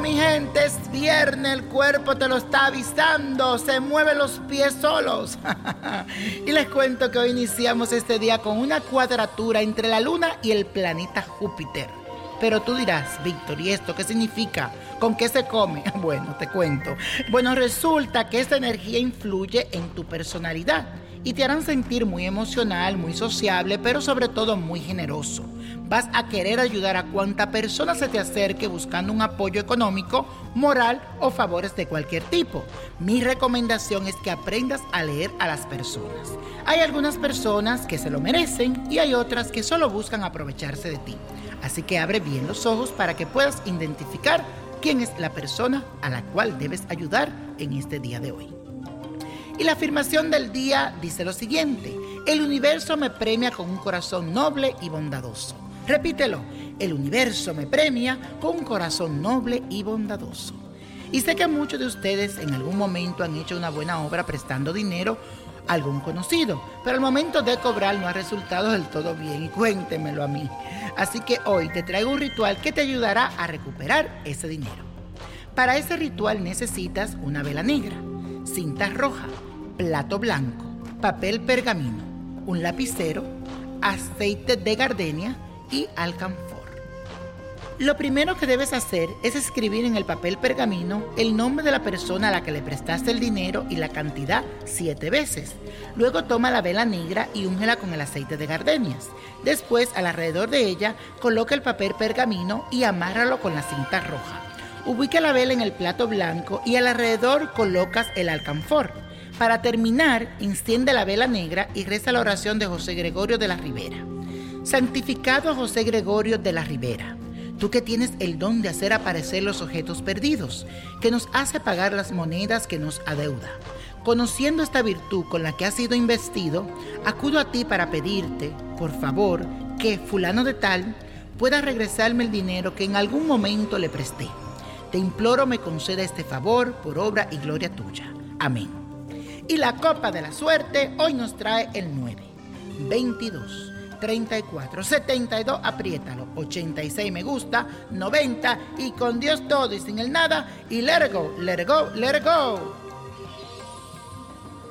mi gente, es viernes, el cuerpo te lo está avisando, se mueven los pies solos. y les cuento que hoy iniciamos este día con una cuadratura entre la luna y el planeta Júpiter. Pero tú dirás, Víctor, ¿y esto qué significa? ¿Con qué se come? Bueno, te cuento. Bueno, resulta que esta energía influye en tu personalidad y te harán sentir muy emocional, muy sociable, pero sobre todo muy generoso. Vas a querer ayudar a cuanta persona se te acerque buscando un apoyo económico, moral o favores de cualquier tipo. Mi recomendación es que aprendas a leer a las personas. Hay algunas personas que se lo merecen y hay otras que solo buscan aprovecharse de ti. Así que abre bien los ojos para que puedas identificar quién es la persona a la cual debes ayudar en este día de hoy. Y la afirmación del día dice lo siguiente, el universo me premia con un corazón noble y bondadoso. Repítelo, el universo me premia con un corazón noble y bondadoso. Y sé que muchos de ustedes en algún momento han hecho una buena obra prestando dinero a algún conocido, pero al momento de cobrar no ha resultado del todo bien cuéntemelo a mí. Así que hoy te traigo un ritual que te ayudará a recuperar ese dinero. Para ese ritual necesitas una vela negra, cinta roja, plato blanco, papel pergamino, un lapicero, aceite de gardenia y alcanfor. Lo primero que debes hacer es escribir en el papel pergamino el nombre de la persona a la que le prestaste el dinero y la cantidad siete veces. Luego toma la vela negra y úngela con el aceite de gardenias. Después, al alrededor de ella, coloca el papel pergamino y amárralo con la cinta roja. Ubica la vela en el plato blanco y al alrededor colocas el alcanfor. Para terminar, enciende la vela negra y reza la oración de José Gregorio de la Ribera. Santificado a José Gregorio de la Ribera, tú que tienes el don de hacer aparecer los objetos perdidos, que nos hace pagar las monedas que nos adeuda. Conociendo esta virtud con la que has sido investido, acudo a ti para pedirte, por favor, que fulano de tal pueda regresarme el dinero que en algún momento le presté. Te imploro me conceda este favor por obra y gloria tuya. Amén. Y la copa de la suerte hoy nos trae el 9, 22, 34, 72, apriétalo, 86 me gusta, 90 y con Dios todo y sin el nada. Y let it go, let it go, let it go.